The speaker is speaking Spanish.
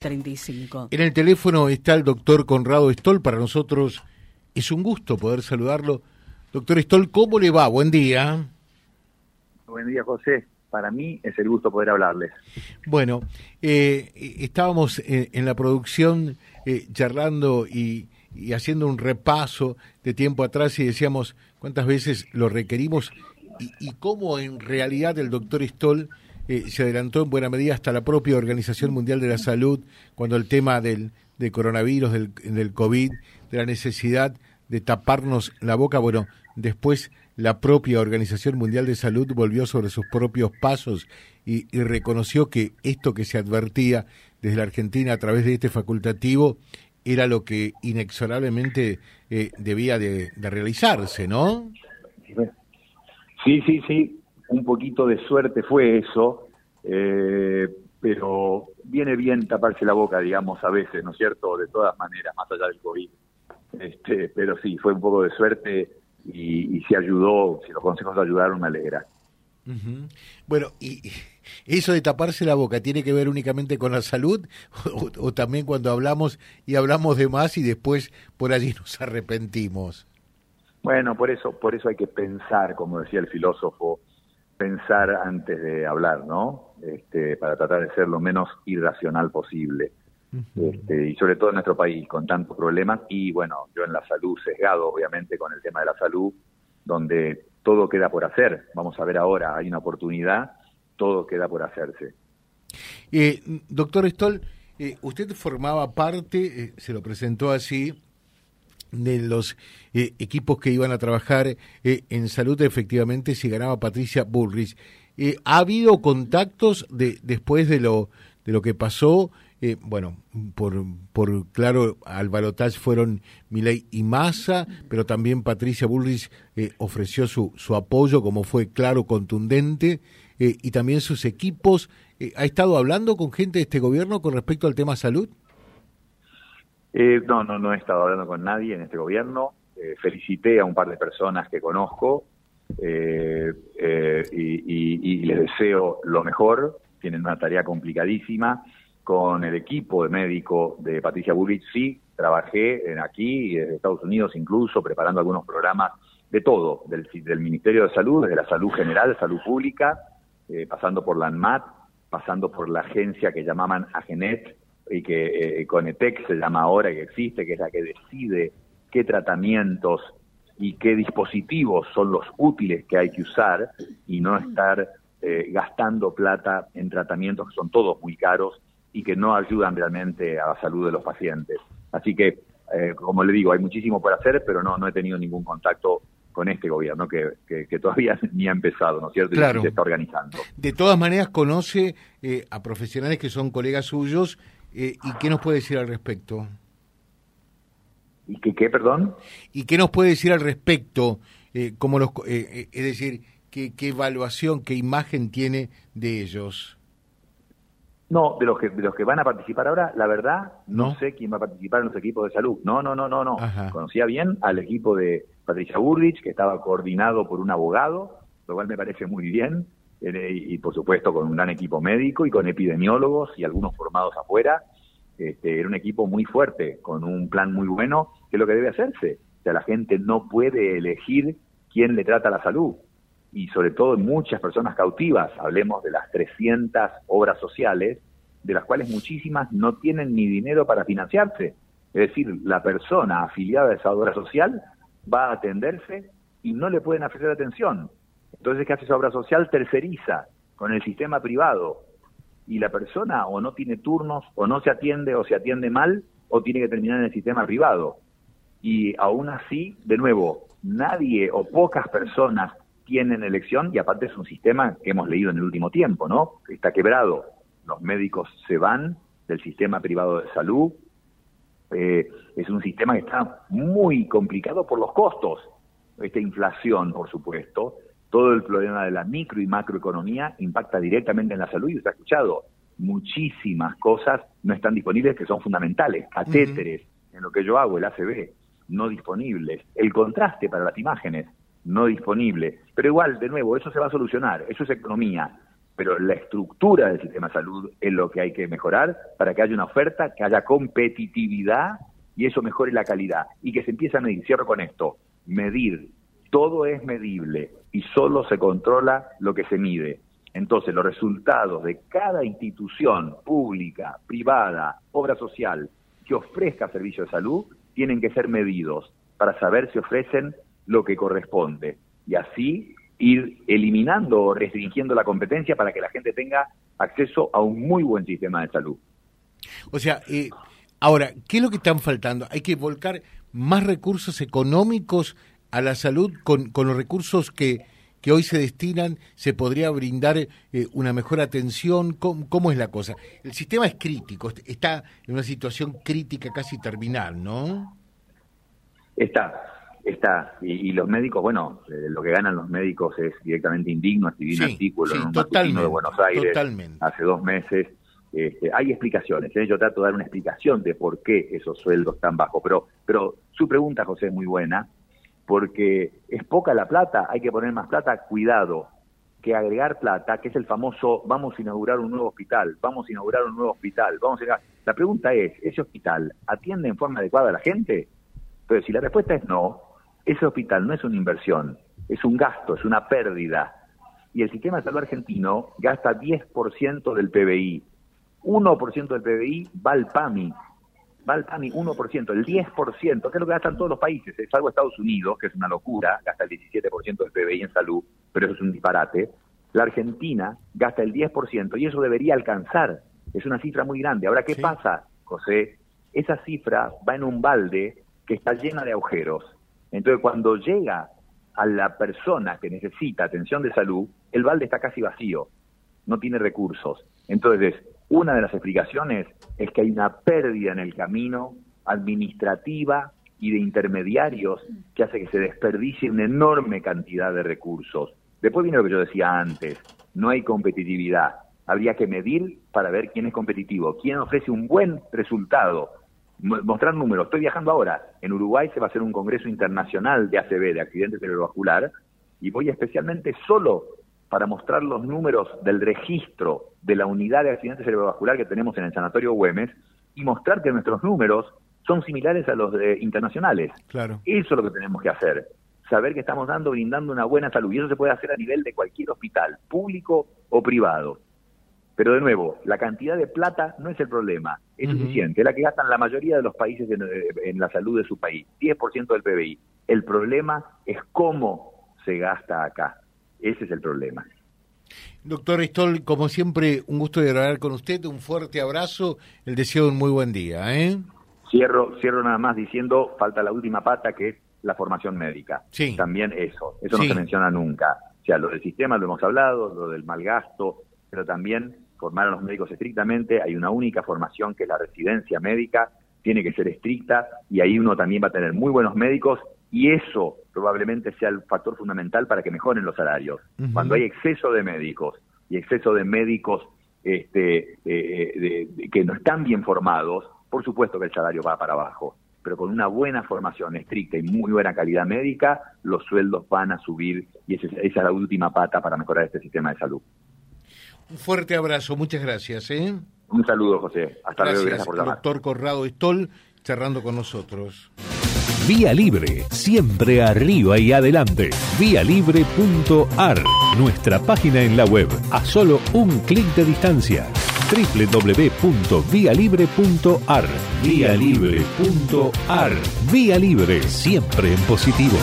35. En el teléfono está el doctor Conrado Stoll. Para nosotros es un gusto poder saludarlo. Doctor Stoll, ¿cómo le va? Buen día. Buen día, José. Para mí es el gusto poder hablarles. Bueno, eh, estábamos en, la producción eh, charlando y, haciendo un repaso de tiempo atrás y decíamos cuántas veces lo requerimos y, y cómo en realidad el doctor Stoll eh, se adelantó en buena medida hasta la propia Organización Mundial de la Salud cuando el tema del, coronavirus, del, del COVID, de la necesidad de taparnos la boca, bueno, después la propia Organización Mundial de Salud volvió sobre sus propios pasos y, reconoció que esto que se advertía desde la Argentina a través de este facultativo era lo que inexorablemente eh, debía de, de, realizarse, ¿no? Sí, sí, sí un poquito de suerte fue eso, eh, pero viene bien taparse la boca, digamos, a veces, ¿no es cierto? De todas maneras, más allá del COVID. Este, pero sí, fue un poco de suerte y, y si ayudó, si los consejos ayudaron, me alegra. Bueno, y eso de taparse la boca tiene que ver únicamente con la salud o, o, también cuando hablamos y hablamos de más y después por allí nos arrepentimos. Bueno, por eso, por eso hay que pensar, como decía el filósofo, pensar antes de hablar, ¿no? Este, para tratar de ser lo menos irracional posible. Este, y sobre todo en nuestro país, con tantos problemas, y bueno, yo en la salud, sesgado obviamente con el tema de la salud, donde todo queda por hacer. Vamos a ver ahora, hay una oportunidad, todo queda por hacerse. Eh, doctor Stoll, eh, usted formaba parte, eh, se lo presentó así, de los eh, equipos que iban a trabajar eh, en salud, efectivamente, si ganaba Patricia Bullrich. Eh, ¿Ha habido contactos de, después de lo, de lo que pasó? bueno, por, por claro, al balotaje fueron Milei y Massa, pero también Patricia Bullrich ofreció su, su apoyo, como fue claro, contundente, y también sus equipos. ¿Ha estado hablando con gente de este gobierno con respecto al tema salud? Eh, no, no, no he estado hablando con nadie en este gobierno. Eh, felicité a un par de personas que conozco eh, y, les deseo lo mejor. Tienen una tarea complicadísima. Con el equipo de médico de Patricia Bullrich, sí, trabajé en aquí, en Estados Unidos incluso, preparando algunos programas de todo, del, del Ministerio de Salud, desde la salud general, salud pública, pasando por la ANMAT, pasando por la agencia que llamaban AGENET, y que eh, Conetec se llama ahora y existe, que es la que decide qué tratamientos y qué dispositivos son los útiles que hay que usar y no estar eh, gastando plata en tratamientos que son todos muy caros y que no ayudan realmente a la salud de los pacientes. Así que, eh, como le digo, hay muchísimo por hacer, pero no, no he tenido ningún contacto con este gobierno que, que, todavía ni ha empezado, ¿no es cierto? Claro. Y se está organizando. De todas maneras, conoce a profesionales que son colegas suyos eh, ¿Y qué nos puede decir al respecto? ¿Y qué, qué, perdón? ¿Y qué nos puede decir al respecto? Eh, como los, eh, es decir, ¿qué, ¿qué evaluación, qué imagen tiene de ellos? No, de los que de los que van a participar ahora, la verdad, no, sé quién va a participar en los equipos de salud. No, no, no, no, no. Conocía bien al equipo de Patricia Burrich, que estaba coordinado por un abogado, lo cual me parece muy bien y, por supuesto con un gran equipo médico y con epidemiólogos y algunos formados afuera. Este, era un equipo muy fuerte, con un plan muy bueno, que es lo que debe hacerse. O sea, la gente no puede elegir quién le trata la salud. Y sobre todo muchas personas cautivas, hablemos de las 300 obras sociales, de las cuales muchísimas no tienen ni dinero para financiarse. Es decir, la persona afiliada a esa obra social va a atenderse y no le pueden ofrecer atención. Entonces, ¿qué hace esa obra social? Terceriza con el sistema privado. Y la persona o no tiene turnos, o no se atiende, o se atiende mal, o tiene que terminar en el sistema privado. Y aún así, de nuevo, nadie o pocas personas tienen elección, y aparte es un sistema que hemos leído en el último tiempo, ¿no? Está quebrado. Los médicos se van del sistema privado de salud. Eh, es un sistema que está muy complicado por los costos. Esta inflación, por supuesto, todo el problema de la micro y macroeconomía impacta directamente en la salud y usted ha escuchado, muchísimas cosas no están disponibles que son fundamentales, catéteres, en lo que yo hago, el ACB, no disponibles, el contraste para las imágenes, no disponible, pero igual, de nuevo, eso se va a solucionar, eso es economía, pero la estructura del sistema de salud es lo que hay que mejorar para que haya una oferta, que haya competitividad y eso mejore la calidad y que se empiece a medir. Cierro con esto, medir. Todo es medible y solo se controla lo que se mide. Entonces, los resultados de cada institución pública, privada, obra social que ofrezca servicios de salud tienen que ser medidos para saber si ofrecen lo que corresponde y así ir eliminando o restringiendo la competencia para que la gente tenga acceso a un muy buen sistema de salud. O sea, eh, ahora, ¿qué es lo que están faltando? Hay que volcar más recursos económicos a la salud con, con los recursos que, que hoy se destinan, se podría brindar eh, una mejor atención. ¿Cómo, es la cosa? El sistema es crítico, está en una situación crítica casi terminal, ¿no? Está, está. Y, los médicos, bueno, eh, lo que ganan los médicos es directamente indigno. Escribí un artículo en un totalmente, de Buenos Aires hace dos meses. Este, hay explicaciones, ¿eh? yo trato de dar una explicación de por qué esos sueldos están bajos, pero, pero su pregunta, José, es muy buena porque es poca la plata, hay que poner más plata, cuidado, que agregar plata, que es el famoso vamos a inaugurar un nuevo hospital, vamos a inaugurar un nuevo hospital, vamos a La pregunta es, ¿ese hospital atiende en forma adecuada a la gente? Pero si la respuesta es no, ese hospital no es una inversión, es un gasto, es una pérdida. Y el sistema de salud argentino gasta 10% del PBI. 1% del PBI va al PAMI, va al PAMI 1%, el 10%, que es lo que gastan todos los países, salvo Estados Unidos, que es una locura, gasta el 17% del PBI en salud, pero eso es un disparate. La Argentina gasta el 10% y eso debería alcanzar, es una cifra muy grande. Ahora, ¿qué pasa, José? Esa cifra va en un balde que está llena de agujeros. Entonces, cuando llega a la persona que necesita atención de salud, el balde está casi vacío, no tiene recursos. Entonces, una de las explicaciones es que hay una pérdida en el camino administrativa y de intermediarios que hace que se desperdicie una enorme cantidad de recursos. Después viene lo que yo decía antes, no hay competitividad. Habría que medir para ver quién es competitivo, quién ofrece un buen resultado. Mostrar números. Estoy viajando ahora. En Uruguay se va a hacer un congreso internacional de ACV, de accidente cerebrovascular, y voy especialmente solo para mostrar los números del registro de la unidad de accidente cerebrovascular que tenemos en el Sanatorio Güemes y mostrar que nuestros números son similares a los de internacionales. Claro. Eso es lo que tenemos que hacer. Saber que estamos dando, brindando una buena salud. Y eso se puede hacer a nivel de cualquier hospital, público o privado. Pero de nuevo, la cantidad de plata no es el problema, es suficiente, es la que gastan la mayoría de los países en, en la salud de su país, 10% del PBI. El problema es cómo se gasta acá. Ese es el problema. Doctor Stoll, como siempre, un gusto de hablar con usted, un fuerte abrazo, el deseo de un muy buen día. ¿eh? Cierro, cierro nada más diciendo, falta la última pata que es la formación médica. Sí. También eso, eso no se menciona nunca. O sea, lo del sistema lo hemos hablado, lo del mal gasto, pero también formar a los médicos estrictamente, hay una única formación que es la residencia médica, tiene que ser estricta y ahí uno también va a tener muy buenos médicos y eso probablemente sea el factor fundamental para que mejoren los salarios. Cuando hay exceso de médicos y exceso de médicos este, eh, que no están bien formados, por supuesto que el salario va para abajo, pero con una buena formación estricta y muy buena calidad médica, los sueldos van a subir y esa, es la última pata para mejorar este sistema de salud. Un fuerte abrazo, muchas gracias. ¿eh? Un saludo, José. Hasta luego, gracias por llamar. Doctor Corrado Stoll, cerrando con nosotros. Vía Libre, siempre arriba y adelante. Vialibre.ar, nuestra página en la web, a solo un clic de distancia. www.vialibre.ar, vialibre.ar. Vía Libre, siempre en positivo.